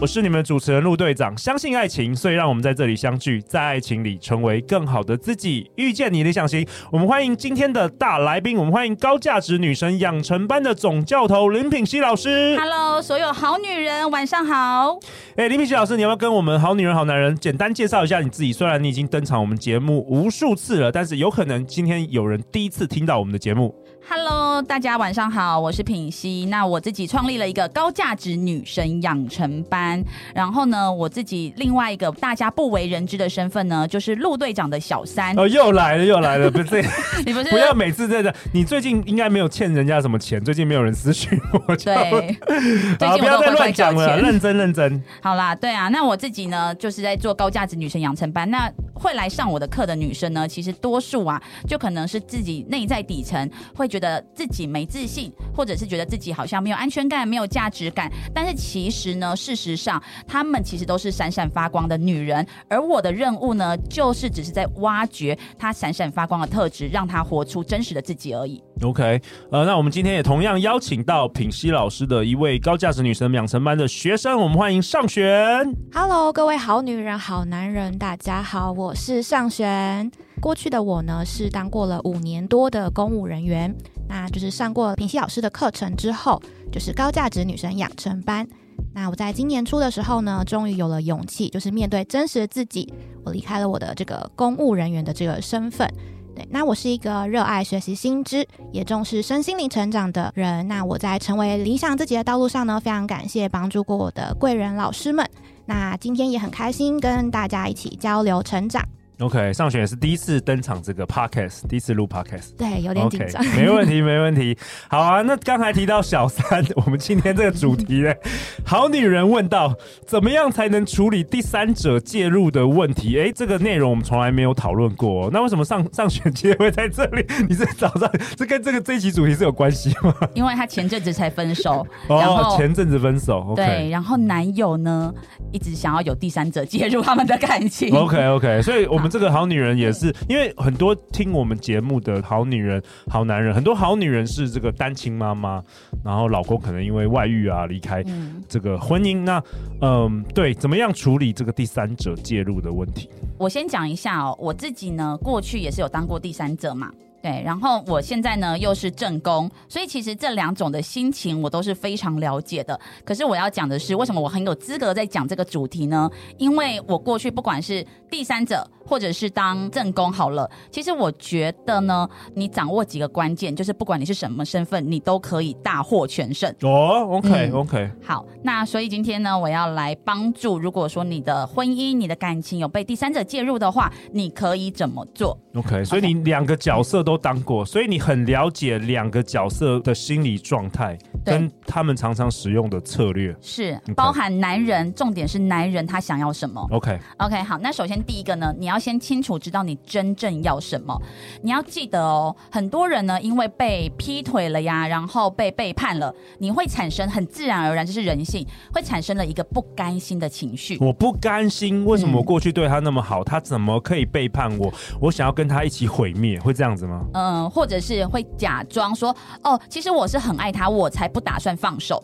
我是你们的主持人陆队长。相信爱情，所以让我们在这里相聚，在爱情里成为更好的自己，遇见你理想型。我们欢迎今天的大来宾，我们欢迎高价值女神养成班的总教头林品熙老师。Hello，所有好女人，晚上好。哎、欸，林品熙老师，你要不要跟我们好女人好男人简单介绍一下你自己？虽然你已经登场我们节目无数次了，但是有可能今天有人第一次听到我们的节目。Hello，大家晚上好，我是品希。那我自己创立了一个高价值女神养成班，然后呢，我自己另外一个大家不为人知的身份呢，就是陆队长的小三。哦，又来了，又来了，不是？你不是？不要每次在这，你最近应该没有欠人家什么钱，最近没有人私讯我。对，好，不要再乱讲了，认真认真。好啦，对啊，那我自己呢，就是在做高价值女神养成班。那会来上我的课的女生呢，其实多数啊，就可能是自己内在底层会觉得。自己没自信，或者是觉得自己好像没有安全感、没有价值感，但是其实呢，事实上，她们其实都是闪闪发光的女人。而我的任务呢，就是只是在挖掘她闪闪发光的特质，让她活出真实的自己而已。OK，呃，那我们今天也同样邀请到品熙老师的一位高价值女神养成班的学生，我们欢迎上璇。Hello，各位好女人、好男人，大家好，我我是尚璇。过去的我呢，是当过了五年多的公务人员，那就是上过品希老师的课程之后，就是高价值女神养成班。那我在今年初的时候呢，终于有了勇气，就是面对真实的自己，我离开了我的这个公务人员的这个身份。对，那我是一个热爱学习新知，也重视身心灵成长的人。那我在成为理想自己的道路上呢，非常感谢帮助过我的贵人老师们。那今天也很开心跟大家一起交流成长。OK，上璇也是第一次登场这个 Podcast，第一次录 Podcast，对，有点紧张。Okay, 没问题，没问题。好啊，那刚才提到小三，我们今天这个主题呢，好女人问到，怎么样才能处理第三者介入的问题？哎，这个内容我们从来没有讨论过哦。那为什么上上璇今天会在这里？你是早上，这跟这个这一期主题是有关系吗？因为他前阵子才分手，哦，前阵子分手，okay、对，然后男友呢一直想要有第三者介入他们的感情。OK，OK，okay, okay, 所以我们。这个好女人也是，因为很多听我们节目的好女人、好男人，很多好女人是这个单亲妈妈，然后老公可能因为外遇啊离开这个婚姻。那嗯，对，怎么样处理这个第三者介入的问题？我先讲一下哦，我自己呢，过去也是有当过第三者嘛。对，然后我现在呢又是正宫，所以其实这两种的心情我都是非常了解的。可是我要讲的是，为什么我很有资格在讲这个主题呢？因为我过去不管是第三者，或者是当正宫好了，其实我觉得呢，你掌握几个关键，就是不管你是什么身份，你都可以大获全胜。哦 okay, okay. 好，那所以今天呢，我要来帮助，如果说你的婚姻、你的感情有被第三者介入的话，你可以怎么做？OK，所以你两个角色都当过，所以你很了解两个角色的心理状态，跟他们常常使用的策略，是.包含男人，重点是男人他想要什么 okay. okay, 好，那首先第一个呢，你要。先清楚知道你真正要什么，你要记得哦。很多人呢，因为被劈腿了呀，然后被背叛了，你会产生很自然而然，这是人性，会产生了一个不甘心的情绪。我不甘心，为什么我过去对他那么好，嗯，他怎么可以背叛我？我想要跟他一起毁灭，会这样子吗？嗯，或者是会假装说，哦，其实我是很爱他，我才不不打算放手。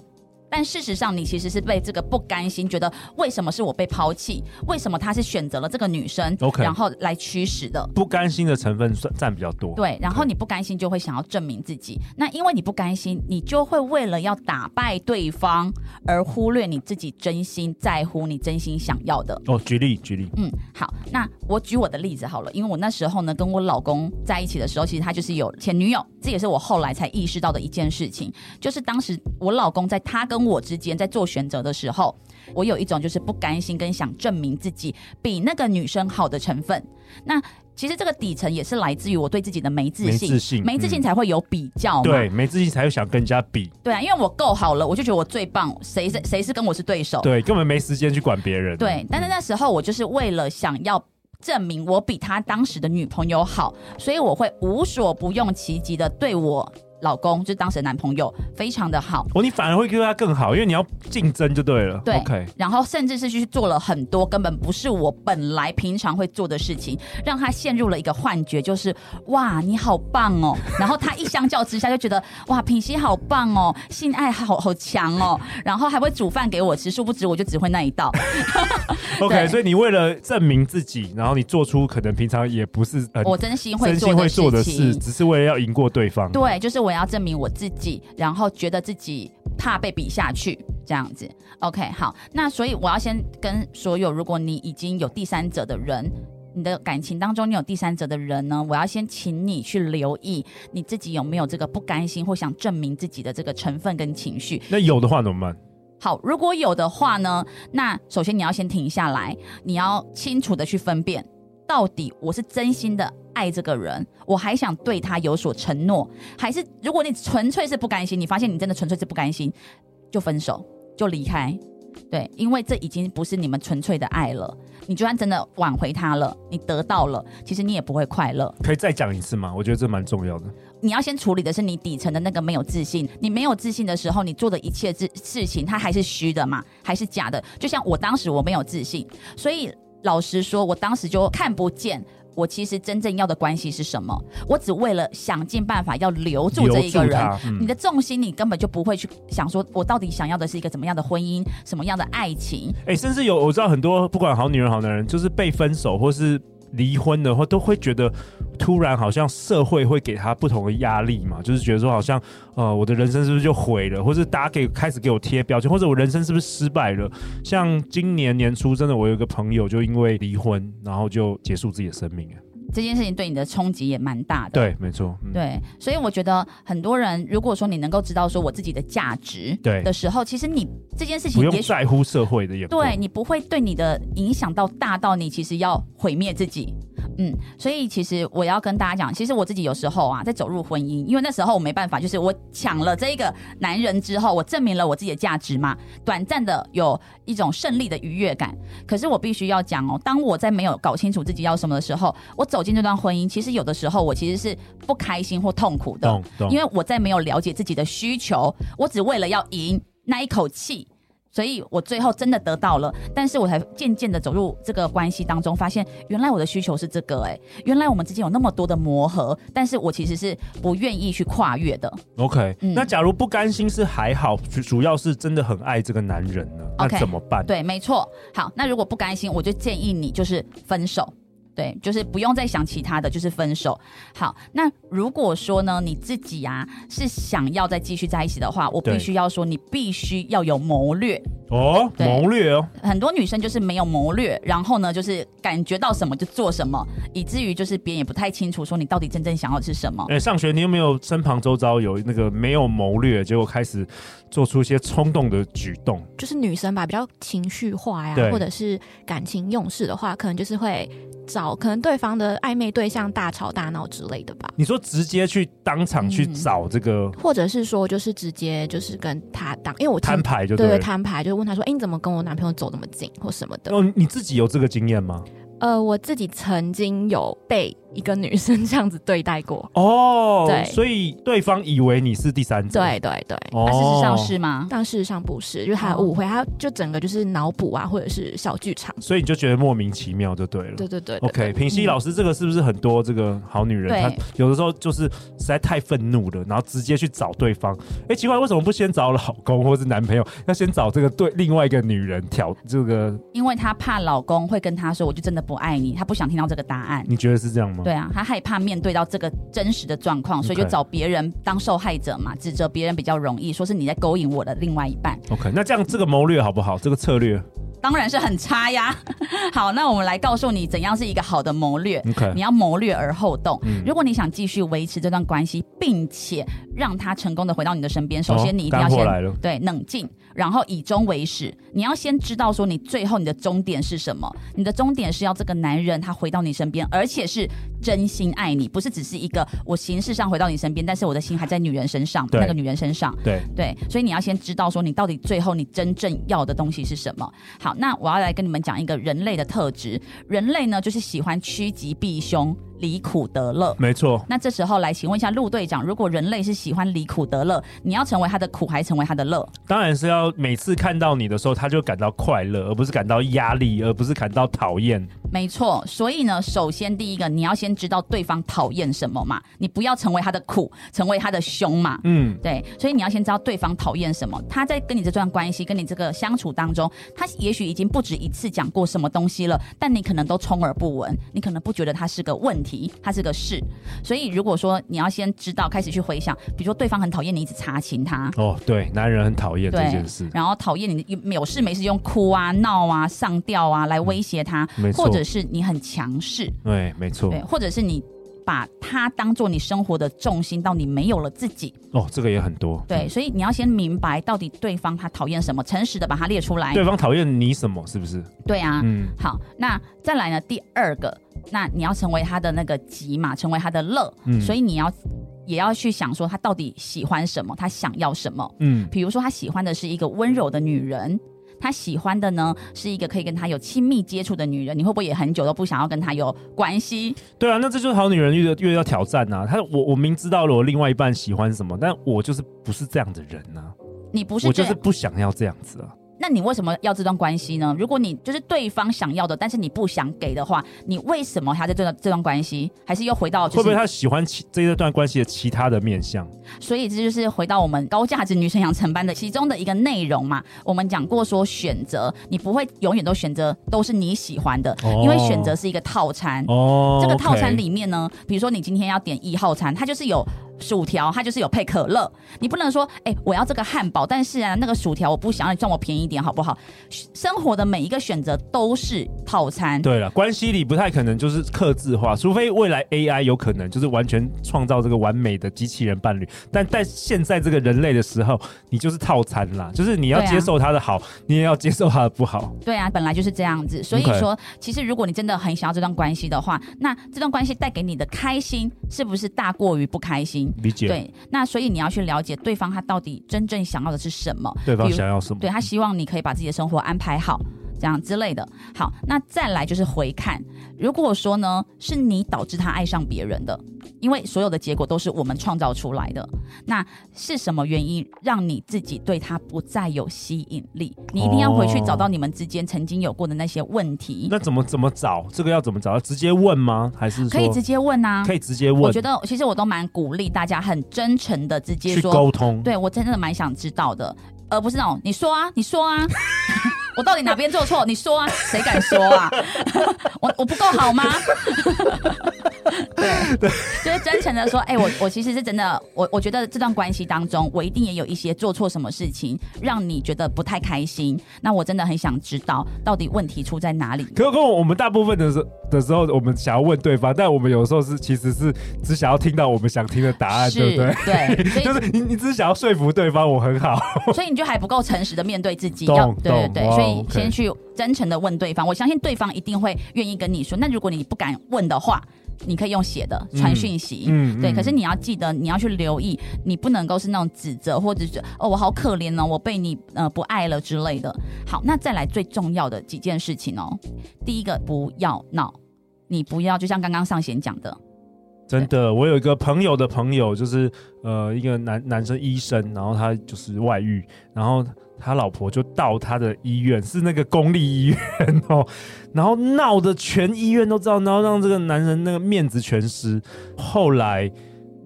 但事实上，你其实是被这个不甘心，觉得为什么是我被抛弃？为什么他是选择了这个女生？OK，然后来驱使的不甘心的成分算占比较多。对，然后你不甘心就会想要证明自己。那因为你不甘心，你就会为了要打败对方而忽略你自己真心在乎、你真心想要的。哦，举例举例。嗯，好，那我举我的例子好了，因为我那时候呢跟我老公在一起的时候，其实他就是有前女友，这也是我后来才意识到的一件事情，就是当时我老公在他跟我之间在做选择的时候，我有一种就是不甘心跟想证明自己比那个女生好的成分。那其实这个底层也是来自于我对自己的没自信，没自信，没自信才会有比较嘛。嗯、对，没自信才会想跟人家比。对啊，因为我够好了，我就觉得我最棒，谁是谁是跟我是对手？对，根本没时间去管别人。对，但是那时候我就是为了想要证明我比他当时的女朋友好，所以我会无所不用其极的对我老公，就是当时的男朋友，非常的好。哦，你反而会对他更好，因为你要竞争就对了。对，OK。然后甚至是去做了很多根本不是我本来平常会做的事情，让他陷入了一个幻觉，就是哇，你好棒哦。然后他一相较之下就觉得哇，品熙好棒哦，性爱好好强哦，然后还会煮饭给我吃，殊不知我就只会那一道。OK，所以你为了证明自己，然后你做出可能平常也不是我真心会真心会做的事，只是为了要赢过对方。对，就是我要证明我自己，然后觉得自己怕被比下去，这样子。OK，好，那所以我要先跟所有，如果你已经有第三者的人，你的感情当中你有第三者的人呢，我要先请你去留意你自己有没有这个不甘心或想证明自己的这个成分跟情绪。那有的话怎么办？好，如果有的话呢，那首先你要先停下来，你要清楚的去分辨，到底我是真心的爱这个人，我还想对他有所承诺，还是如果你纯粹是不甘心，你发现你真的纯粹是不甘心，就分手，就离开。对，因为这已经不是你们纯粹的爱了。你就算真的挽回他了，你得到了，其实你也不会快乐。可以再讲一次吗？我觉得这蛮重要的。你要先处理的是你底层的那个没有自信。你没有自信的时候，你做的一切事事情，它还是虚的嘛，还是假的。就像我当时我没有自信，所以老实说，我当时就看不见。我其实真正要的关系是什么？我只为了想尽办法要留住这一个人。嗯、你的重心，你根本就不会去想说，我到底想要的是一个怎么样的婚姻，什么样的爱情？哎、欸，甚至有我知道很多，不管好女人好男人，就是被分手或是。离婚的话，都会觉得突然好像社会会给他不同的压力嘛，就是觉得说好像呃我的人生是不是就毁了，或者大家给开始给我贴标签，或者我人生是不是失败了？像今年年初，真的我有一个朋友就因为离婚，然后就结束自己的生命。这件事情对你的冲击也蛮大的。对，没错。嗯、对，所以我觉得很多人，如果说你能够知道说我自己的价值，对的时候，其实你这件事情也不用在乎社会的眼光，对你不会对你的影响到大到你其实要毁灭自己。嗯，所以其实我要跟大家讲，其实我自己有时候啊，在走入婚姻，因为那时候我没办法，就是我抢了这一个男人之后，我证明了我自己的价值嘛，短暂的有一种胜利的愉悦感。可是我必须要讲哦，当我在没有搞清楚自己要什么的时候，我走进这段婚姻，其实有的时候我其实是不开心或痛苦的，因为我在没有了解自己的需求，我只为了要赢那一口气。所以我最后真的得到了，但是我才渐渐的走入这个关系当中，发现原来我的需求是这个、欸，哎，原来我们之间有那么多的磨合，但是我其实是不愿意去跨越的。OK，、嗯、那假如不甘心是还好，主要是真的很爱这个男人呢那怎么办？对，没错。好，那如果不甘心，我就建议你就是分手。对，就是不用再想其他的，就是分手。好，那如果说呢，你自己啊是想要再继续在一起的话，我必须要说，你必须要有谋略哦，谋略哦。很多女生就是没有谋略，然后呢，就是感觉到什么就做什么，以至于就是别人也不太清楚说你到底真正想要的是什么。哎，上学你有没有身旁周遭有那个没有谋略，结果开始做出一些冲动的举动？就是女生吧，比较情绪化呀，或者是感情用事的话，可能就是会。找可能对方的暧昧对象大吵大闹之类的吧？你说直接去当场去找这个，嗯、或者是说就是直接就是跟他当，因为我摊牌就对，对，摊牌就是问他说：“哎、欸，你怎么跟我男朋友走那么近或什么的？”哦，你自己有这个经验吗？呃，我自己曾经有被一个女生这样子对待过哦，对，所以对方以为你是第三者，对对对，哦、但事实上是吗？但事实上不是，就是他误会，他就整个就是脑补啊，或者是小剧场，所以你就觉得莫名其妙就对了，对对对。OK，平西老师，这个是不是很多这个好女人，她有的时候就是实在太愤怒了，然后直接去找对方？哎、欸，奇怪，为什么不先找老公或是男朋友，要先找这个对另外一个女人挑这个？因为她怕老公会跟她说，我就真的不爱你，她不想听到这个答案。你觉得是这样吗？对啊，他害怕。面对到这个真实的状况，所以就找别人当受害者嘛，指责别人比较容易，说是你在勾引我的另外一半。OK，那这样这个谋略好不好？这个策略当然是很差呀。好，那我们来告诉你怎样是一个好的谋略。OK，你要谋略而后动。嗯，如果你想继续维持这段关系，并且让他成功的回到你的身边，首先你一定要先对冷静。然后以终为始，你要先知道说你最后你的终点是什么？你的终点是要这个男人他回到你身边，而且是真心爱你，不是只是一个我形式上回到你身边，但是我的心还在女人身上，那个女人身上。对对，所以你要先知道说你到底最后你真正要的东西是什么。好，那我要来跟你们讲一个人类的特质，人类呢就是喜欢趋吉避凶。离苦得乐。没错。那这时候来请问一下陆队长，如果人类是喜欢离苦得乐，你要成为他的苦，还成为他的乐？当然是要每次看到你的时候，他就感到快乐，而不是感到压力，而不是感到讨厌。没错。所以呢，首先第一个，你要先知道对方讨厌什么嘛，你不要成为他的苦，成为他的凶嘛。嗯，对。所以你要先知道对方讨厌什么，他在跟你这段关系、跟你这个相处当中，他也许已经不止一次讲过什么东西了，但你可能都充耳不闻，你可能不觉得他是个问题，他是个事。所以如果说你要先知道，开始去回想，比如说对方很讨厌你一直查勤他，哦，对，男人很讨厌这件事，然后讨厌你有事没事用哭啊、闹啊、上吊啊来威胁他，没错，或者是你很强势，对，没错，对，或者是你。把他当做你生活的重心，到你没有了自己哦，这个也很多。对，所以你要先明白到底对方他讨厌什么，诚实的把它列出来。对方讨厌你什么？是不是？对啊，嗯，好，那再来呢？第二个，那你要成为他的那个吉嘛，成为他的乐，嗯，所以你要也要去想说他到底喜欢什么，他想要什么，嗯，比如说他喜欢的是一个温柔的女人。他喜欢的呢，是一个可以跟他有亲密接触的女人，你会不会也很久都不想要跟他有关系？对啊，那这就是好女人越越要挑战呐、啊。他我我明知道了我另外一半喜欢什么，但我就是不是这样的人呢、啊。你不是，我就是不想要这样子啊。那你为什么要这段关系呢？如果你就是对方想要的，但是你不想给的话，你为什么还在这段这段关系？还是又回到、就是、会不会他喜欢其这一段关系的其他的面向？所以这就是回到我们高价值女生养成班的其中的一个内容嘛。我们讲过说选择，你不会永远都选择都是你喜欢的，哦、因为选择是一个套餐。哦，这个套餐里面呢，比如说你今天要点一号餐，它就是有。薯条它就是有配可乐，你不能说哎、欸，我要这个汉堡，但是啊，那个薯条我不想要，你赚我便宜一点好不好？生活的每一个选择都是套餐。对了，关系里不太可能就是克制化，除非未来 AI 有可能就是完全创造这个完美的机器人伴侣，但在现在这个人类的时候，你就是套餐啦，就是你要接受他的好，啊、你也要接受他的不好。对啊，本来就是这样子，所以说.其实如果你真的很想要这段关系的话，那这段关系带给你的开心是不是大过于不开心？理解。对，那所以你要去了解对方他到底真正想要的是什么，对方想要什么？对，他希望你可以把自己的生活安排好，这样之类的。好，那再来就是回看，如果说呢，是你导致他爱上别人的。因为所有的结果都是我们创造出来的，那是什么原因让你自己对他不再有吸引力？你一定要回去找到你们之间曾经有过的那些问题。哦、那怎么怎么找？这个要怎么找？要直接问吗？还是可以直接问啊？可以直接问。我觉得其实我都蛮鼓励大家很真诚的直接说沟通。对，我真的蛮想知道的，而不是那种你说啊，你说啊。我到底哪边做错？你说啊，谁敢说啊？我我不够好吗？对对，就是真诚的说，哎、欸，我我其实是真的，我我觉得这段关系当中，我一定也有一些做错什么事情，让你觉得不太开心。那我真的很想知道，到底问题出在哪里？可可，我们大部分的时的时候，我们想要问对方，但我们有时候是其实是只想要听到我们想听的答案，对不对？对，就是你你只是想要说服对方，我很好，所以你就还不够诚实的面对自己，要对对对，所以。先去真诚的问对方，我相信对方一定会愿意跟你说。那如果你不敢问的话，你可以用写的传讯息，嗯，对。可是你要记得，你要去留意，你不能够是那种指责或者是哦，我好可怜哦，我被你呃不爱了之类的。好，那再来最重要的几件事情哦。第一个，不要闹，你不要就像刚刚上贤讲的，真的，我有一个朋友的朋友，就是呃一个男男生医生，然后他就是外遇，然后。他老婆就到他的医院，是那个公立医院哦，然后闹得全医院都知道，然后让这个男人那个面子全失。后来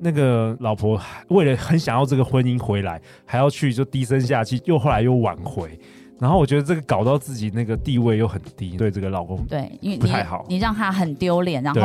那个老婆为了很想要这个婚姻回来，还要去就低声下气，又后来又挽回。然后我觉得这个搞到自己那个地位又很低，对这个老公对，因为不太好，你让他很丢脸，然后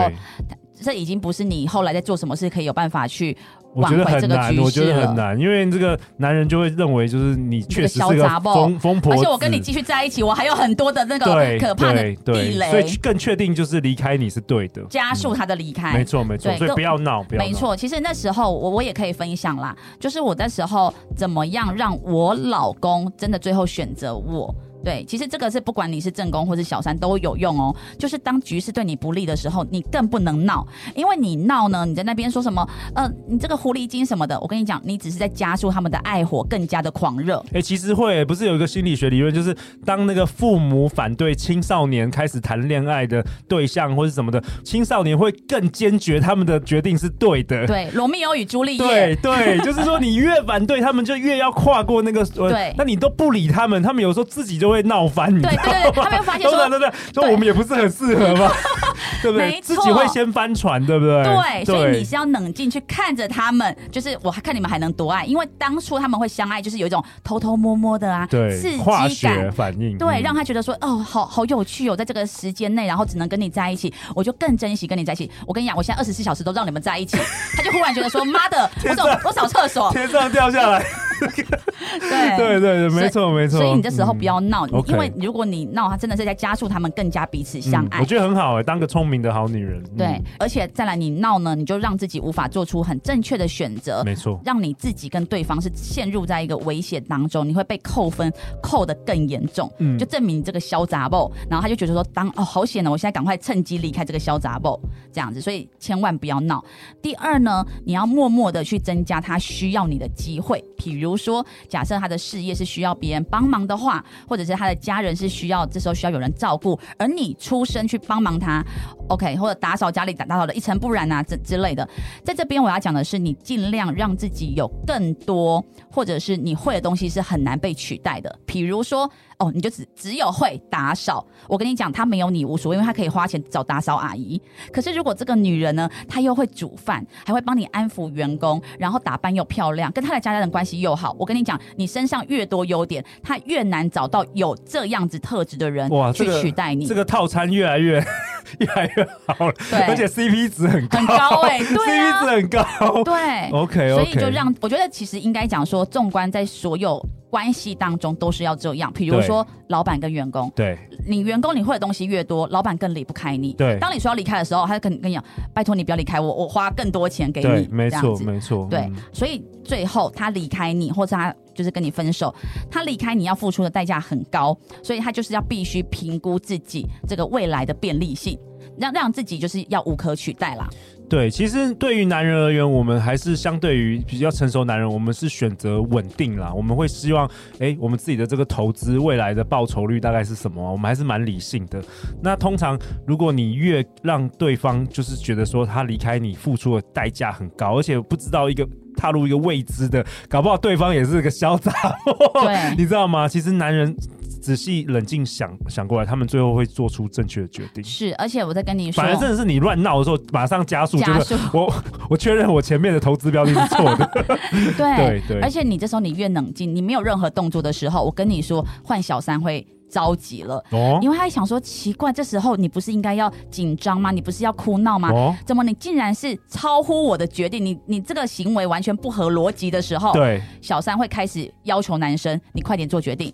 这已经不是你后来在做什么事可以有办法去。我觉得很难，我觉得很难，因为这个男人就会认为，就是你确实是个疯疯婆，而且我跟你继续在一起，我还有很多的那个可怕的地雷，所以更确定就是离开你是对的，加速他的离开。没错没错，所以不要闹，不要。没错，其实那时候我我也可以分享啦，就是我那时候怎么样让我老公真的最后选择我。对，其实这个是不管你是正宫或是小三都有用哦。就是当局势对你不利的时候，你更不能闹，因为你闹呢，你在那边说什么，呃，你这个狐狸精什么的，我跟你讲，你只是在加速他们的爱火更加的狂热。哎、欸，其实会不是有一个心理学理论，就是当那个父母反对青少年开始谈恋爱的对象或是什么的，青少年会更坚决，他们的决定是对的。对，罗密欧与朱丽叶。对对，就是说你越反对他们，就越要跨过那个。对，那你都不理他们，他们有时候自己就会闹翻。对对对，他没有发现说，对对对，说我们也不是很适合嘛，对不对？自己会先翻船，对不对？对，所以你是要冷静去看着他们，就是我看你们还能多爱，因为当初他们会相爱，就是有一种偷偷摸摸的啊，对，刺激感，化学反应，对，让他觉得说，哦，好好有趣哦，在这个时间内，然后只能跟你在一起，我就更珍惜跟你在一起。我跟你讲，我现在二十四小时都让你们在一起，他就忽然觉得说，妈的，我走，我扫厕所，天上掉下来。对对对对，没错没错。所以你这时候不要闹，嗯、因为如果你闹，他真的是在加速他们更加彼此相爱。嗯、我觉得很好哎，当个聪明的好女人。对，嗯、而且再来你闹呢，你就让自己无法做出很正确的选择。没错，让你自己跟对方是陷入在一个危险当中，你会被扣分，扣的更严重。嗯，就证明你这个小杂宝，然后他就觉得说当，哦好险呢，我现在赶快趁机离开这个小杂宝，这样子。所以千万不要闹。第二呢，你要默默的去增加他需要你的机会，比如说。假设他的事业是需要别人帮忙的话，或者是他的家人是需要这时候需要有人照顾，而你出身去帮忙他，OK，或者打扫家里打打扫的一尘不染啊之之类的，在这边我要讲的是，你尽量让自己有更多，或者是你会的东西是很难被取代的，比如说。哦，你就只只有会打扫。我跟你讲，他没有你无所谓，因为他可以花钱找打扫阿姨。可是如果这个女人呢，她又会煮饭，还会帮你安抚员工，然后打扮又漂亮，跟她的家人关系又好。我跟你讲，你身上越多优点，她越难找到有这样子特质的人去取代你。这个、这个套餐越来越 越来越好了，对，而且 CP 值很高，很高哎、欸，对啊，CP 值很高，对，OK，, okay 所以就让我觉得其实应该讲说，纵观在所有。关系当中都是要这样，比如说老板跟员工，对，你员工你会的东西越多，老板更离不开你。对，当你说要离开的时候，他就跟跟你讲，拜托你不要离开我，我花更多钱给你。没错，没错。对，所以最后他离开你，或者他就是跟你分手，他离开你要付出的代价很高，所以他就是要必须评估自己这个未来的便利性，让让自己就是要无可取代啦。对，其实对于男人而言，我们还是相对于比较成熟男人，我们是选择稳定啦。我们会希望，哎，我们自己的这个投资未来的报酬率大概是什么？我们还是蛮理性的。那通常，如果你越让对方就是觉得说他离开你付出的代价很高，而且不知道一个踏入一个未知的，搞不好对方也是个小杂货，对，你知道吗？其实男人。仔细冷静想想过来，他们最后会做出正确的决定。是，而且我在跟你说，反正真的是你乱闹的时候，马上加速，加速。我我确认我前面的投资标的是错的。对 对对。而且你这时候你越冷静，你没有任何动作的时候，我跟你说，换小三会着急了。哦。因为他想说，奇怪，这时候你不是应该要紧张吗？你不是要哭闹吗？哦。怎么你竟然是超乎我的决定？你你这个行为完全不合逻辑的时候，对。小三会开始要求男生，你快点做决定。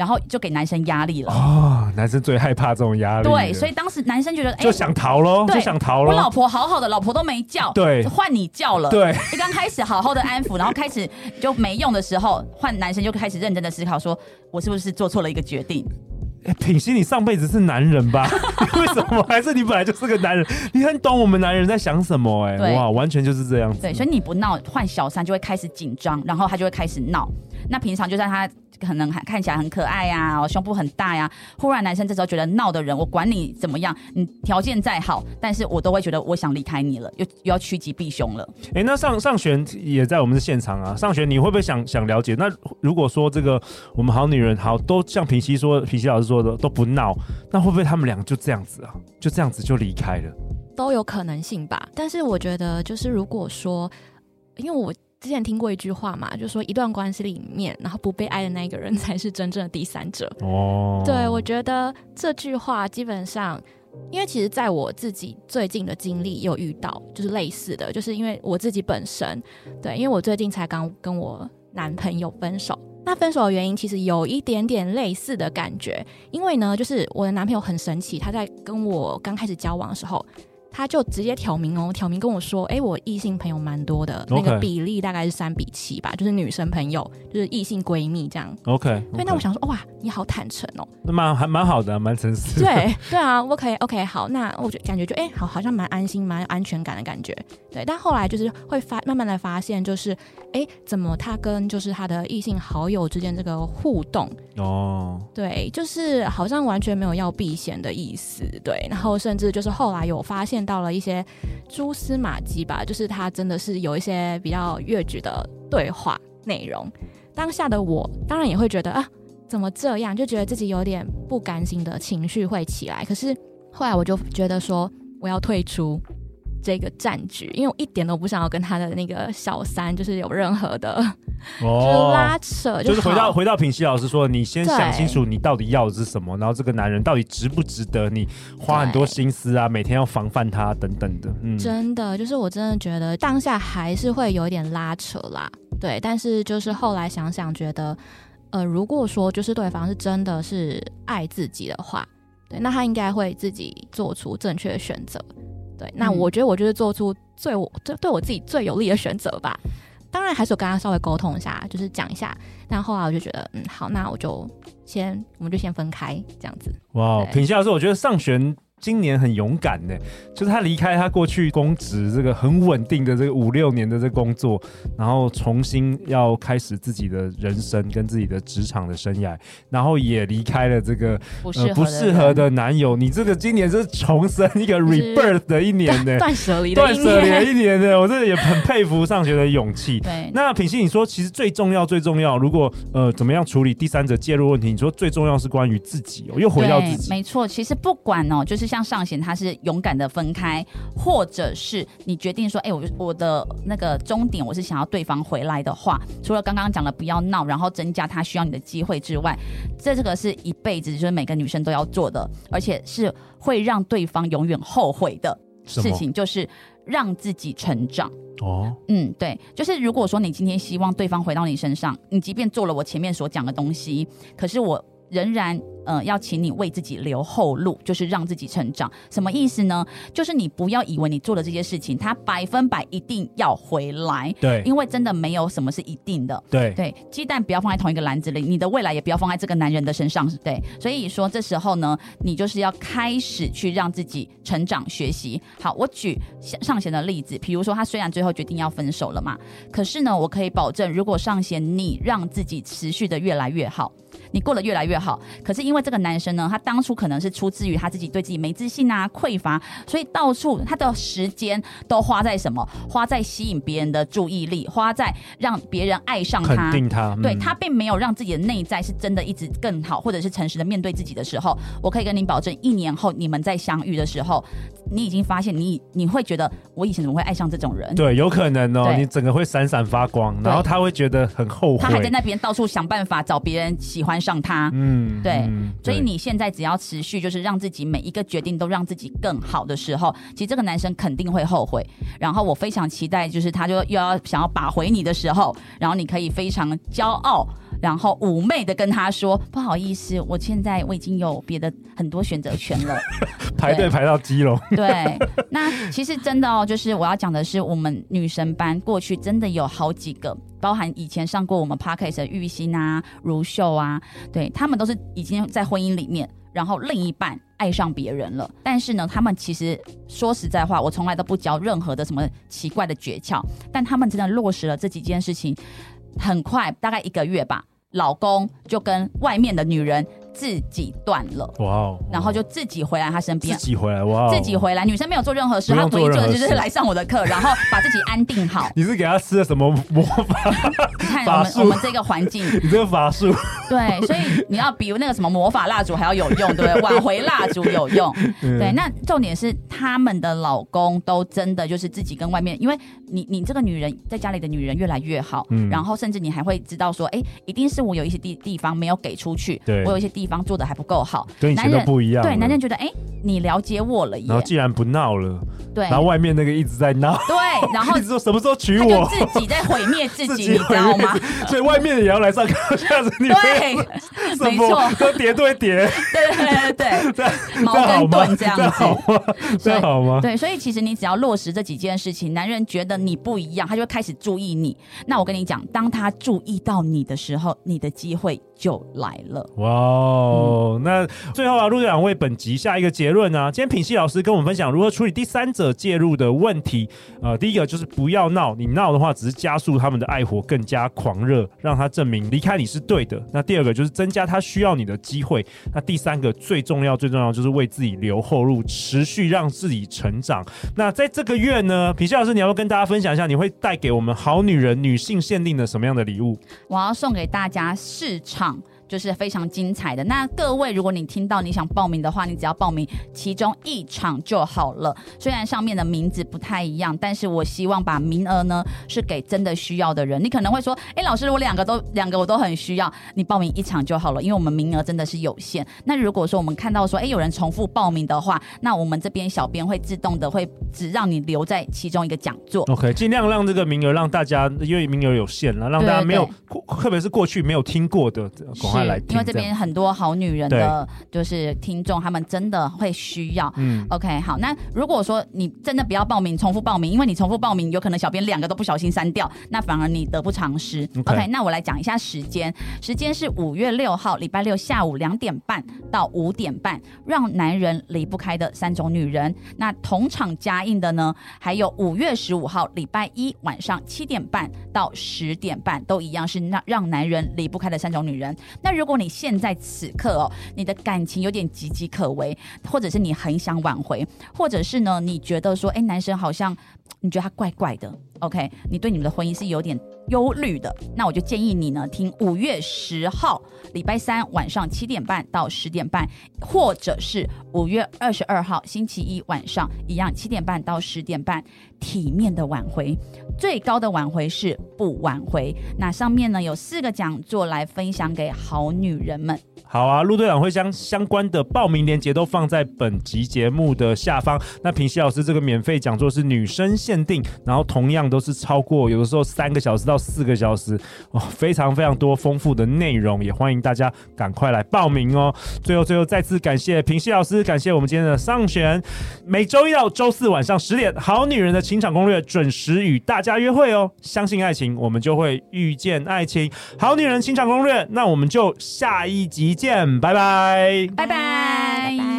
然后就给男生压力了哦，男生最害怕这种压力。对，所以当时男生觉得，哎，就想逃喽，就想逃喽。我老婆好好的，老婆都没叫，对，换你叫了。对，你刚开始好好的安抚，然后开始就没用的时候，换男生就开始认真的思考，说我是不是做错了一个决定？哎，品心，你上辈子是男人吧？为什么？还是你本来就是个男人？你很懂我们男人在想什么？哎，哇，完全就是这样子。对，所以你不闹，换小三就会开始紧张，然后他就会开始闹。那平常就算他。可能还看起来很可爱呀、啊，胸部很大呀。忽然男生这时候觉得闹的人，我管你怎么样，你条件再好，但是我都会觉得我想离开你了，又又要趋吉避凶了。哎、欸，那上上璇也在我们的现场啊。上璇，你会不会想想了解？那如果说这个我们好女人好都像平西说，平西老师说的都不闹，那会不会他们俩就这样子啊？就这样子就离开了？都有可能性吧。但是我觉得，就是如果说，因为我。之前听过一句话嘛，就是说一段关系里面，然后不被爱的那个人才是真正的第三者。哦，对，我觉得这句话基本上，因为其实在我自己最近的经历有遇到，就是类似的，就是因为我自己本身，对，因为我最近才刚跟我男朋友分手，那分手的原因其实有一点点类似的感觉，因为呢，就是我的男朋友很神奇，他在跟我刚开始交往的时候。他就直接挑明哦，挑明跟我说，哎，我异性朋友蛮多的，Okay. 那个比例大概是三比七吧，就是女生朋友，就是异性闺蜜这样。OK，, 以那我想说，哇，你好坦诚哦，那蛮还蛮好的，蛮诚实。对对啊，OK OK，好，那我就感觉就哎，好，好像蛮安心，蛮有安全感的感觉。对，但后来就是会发，慢慢的发现，就是哎，怎么他跟就是他的异性好友之间这个互动哦，对，就是好像完全没有要避嫌的意思，对，然后甚至就是后来有发现。看到了一些蛛丝马迹吧，就是他真的是有一些比较越剧的对话内容。当下的我当然也会觉得啊，怎么这样？就觉得自己有点不甘心的情绪会起来。可是后来我就觉得说，我要退出这个战局，因为我一点都不想要跟他的那个小三就是有任何的。哦，就是拉扯就，就是回到回到品熙老师说，你先想清楚你到底要的是什么，然后这个男人到底值不值得你花很多心思啊，每天要防范他等等的。嗯，真的，就是我真的觉得当下还是会有一点拉扯啦，对。但是就是后来想想，觉得呃，如果说就是对方是真的是爱自己的话，对，那他应该会自己做出正确的选择。对，那我觉得我就是做出最我对对我自己最有利的选择吧。当然还是有跟他稍微沟通一下，就是讲一下，但后来我就觉得，嗯，好，那我就先，我们就先分开这样子。哇，品熙老师，我觉得尚玄。今年很勇敢呢，就是他离开他过去公职这个很稳定的这个五六年的这个工作，然后重新要开始自己的人生跟自己的职场的生涯，然后也离开了这个不适合、呃、不适合的男友。你这个今年是重生一个 rebirth 的一年呢，断舍离断舍离的一年呢，我真的也很佩服上学的勇气。对，那品熙你说其实最重要最重要，如果呃怎么样处理第三者介入问题？你说最重要是关于自己哦，又回到自己，没错。其实不管哦，就是。像尚贤他是勇敢的分开，或者是你决定说，哎、欸，我我的那个终点我是想要对方回来的话，除了刚刚讲的不要闹，然后增加他需要你的机会之外，这这个是一辈子就是每个女生都要做的，而且是会让对方永远后悔的事情，就是让自己成长。哦，嗯，对，就是如果说你今天希望对方回到你身上，你即便做了我前面所讲的东西，可是我。仍然，呃，要请你为自己留后路，就是让自己成长。什么意思呢？就是你不要以为你做的这些事情，他百分百一定要回来。对，因为真的没有什么是一定的。对对，鸡蛋不要放在同一个篮子里，你的未来也不要放在这个男人的身上。对，所以说这时候呢，你就是要开始去让自己成长学习。好，我举上贤的例子，比如说他虽然最后决定要分手了嘛，可是呢，我可以保证，如果上贤你让自己持续的越来越好。你过得越来越好，可是因为这个男生呢，他当初可能是出自于他自己对自己没自信啊、匮乏，所以到处他的时间都花在什么？花在吸引别人的注意力，花在让别人爱上他。肯定他，嗯、对他并没有让自己的内在是真的一直更好，或者是诚实的面对自己的时候，我可以跟您保证，一年后你们再相遇的时候，你已经发现你你会觉得我以前怎么会爱上这种人？对，有可能哦，你整个会闪闪发光，然后他会觉得很后悔，他还在那边到处想办法找别人喜欢上他，嗯，对，嗯、所以你现在只要持续，就是让自己每一个决定都让自己更好的时候，其实这个男生肯定会后悔。然后我非常期待，就是他就又要想要把回你的时候，然后你可以非常骄傲，然后妩媚的跟他说：“不好意思，我现在我已经有别的很多选择权了。”排队排到基隆。对，那其实真的哦，就是我要讲的是，我们女神班过去真的有好几个。包含以前上过我们 Podcast 的玉心啊、如秀啊，对，他们都是已经在婚姻里面，然后另一半爱上别人了。但是呢，他们其实说实在话，我从来都不教任何的什么奇怪的诀窍，但他们真的落实了这几件事情，很快，大概一个月吧，老公就跟外面的女人。自己断了，哇哦！然后就自己回来他身边，自己回来，哇哦！自己回来，女生没有做任何事，她唯一做的就是来上我的课，然后把自己安定好。你是给他施了什么魔法？你看我们我们这个环境，你这个法术，对，所以你要比那个什么魔法蜡烛还要有用，对不对？挽回蜡烛有用，对。那重点是他们的老公都真的就是自己跟外面，因为你你这个女人在家里的女人越来越好，嗯然后甚至你还会知道说，哎，一定是我有一些地地方没有给出去，对我有一些地。地方做的还不够好，跟以前都不一样。对，男人觉得，哎、欸，你了解我了耶。然后既然不闹了，对，然后外面那个一直在闹，对，然后 一直说什么时候娶我，自己在 毁灭自己，你知道吗？所以外面也要来上课，这样子你没对，没错，都叠对叠，对对对对，矛跟盾这样子，好吗？这好吗？对，所以其实你只要落实这几件事情，男人觉得你不一样，他就会开始注意你。那我跟你讲，当他注意到你的时候，你的机会就来了。哇哦，那最后啊，陆队长为本集下一个结论啊，今天品系老师跟我们分享如何处理第三者介入的问题。呃，第一个就是不要闹，你闹的话只是加速他们的爱火更加狂热，让他证明离开你是对的。那第二个就是增加他需要你的机会。那第三个最重要最重要就是为自己留后路，持续让自己成长。那在这个月呢，品系老师，你要不要跟大家分享一下，你会带给我们好女人女性限定的什么样的礼物？我要送给大家市场。就是非常精彩的。那各位，如果你听到你想报名的话，你只要报名其中一场就好了。虽然上面的名字不太一样，但是我希望把名额呢是给真的需要的人。你可能会说，哎，老师，我两个都两个我都很需要，你报名一场就好了，因为我们名额真的是有限。那如果说我们看到说，哎，有人重复报名的话，那我们这边小编会自动的会只让你留在其中一个讲座。OK，尽量让这个名额让大家，因为名额有限了，让大家没有，特别是过去没有听过的。因为这边很多好女人的，就是听众，他们真的会需要。嗯，OK，好，那如果说你真的不要报名，重复报名，因为你重复报名，有可能小编两个都不小心删掉，那反而你得不偿失。Okay. OK，那我来讲一下时间，时间是五月六号礼拜六下午两点半到五点半，让男人离不开的三种女人。那同场加映的呢，还有五月十五号礼拜一晚上七点半到十点半，都一样是让让男人离不开的三种女人。那如果你现在此刻哦，你的感情有点岌岌可危，或者是你很想挽回，或者是呢，你觉得说，哎，男生好像你觉得他怪怪的，OK，你对你们的婚姻是有点忧虑的，那我就建议你呢，听五月十号礼拜三晚上七点半到十点半，或者是五月二十二号星期一晚上一样七点半到十点半，体面的挽回。最高的挽回是不挽回。那上面呢，有四个讲座来分享给好女人们。好啊，陆队长会将相关的报名链接都放在本集节目的下方。那平西老师这个免费讲座是女生限定，然后同样都是超过有的时候三个小时到四个小时哦，非常非常多丰富的内容，也欢迎大家赶快来报名哦。最后最后再次感谢平西老师，感谢我们今天的上选。每周一到周四晚上十点，好女人的情场攻略准时与大家。约会哦，相信爱情，我们就会遇见爱情。好女人情场攻略，那我们就下一集见，拜拜，拜拜。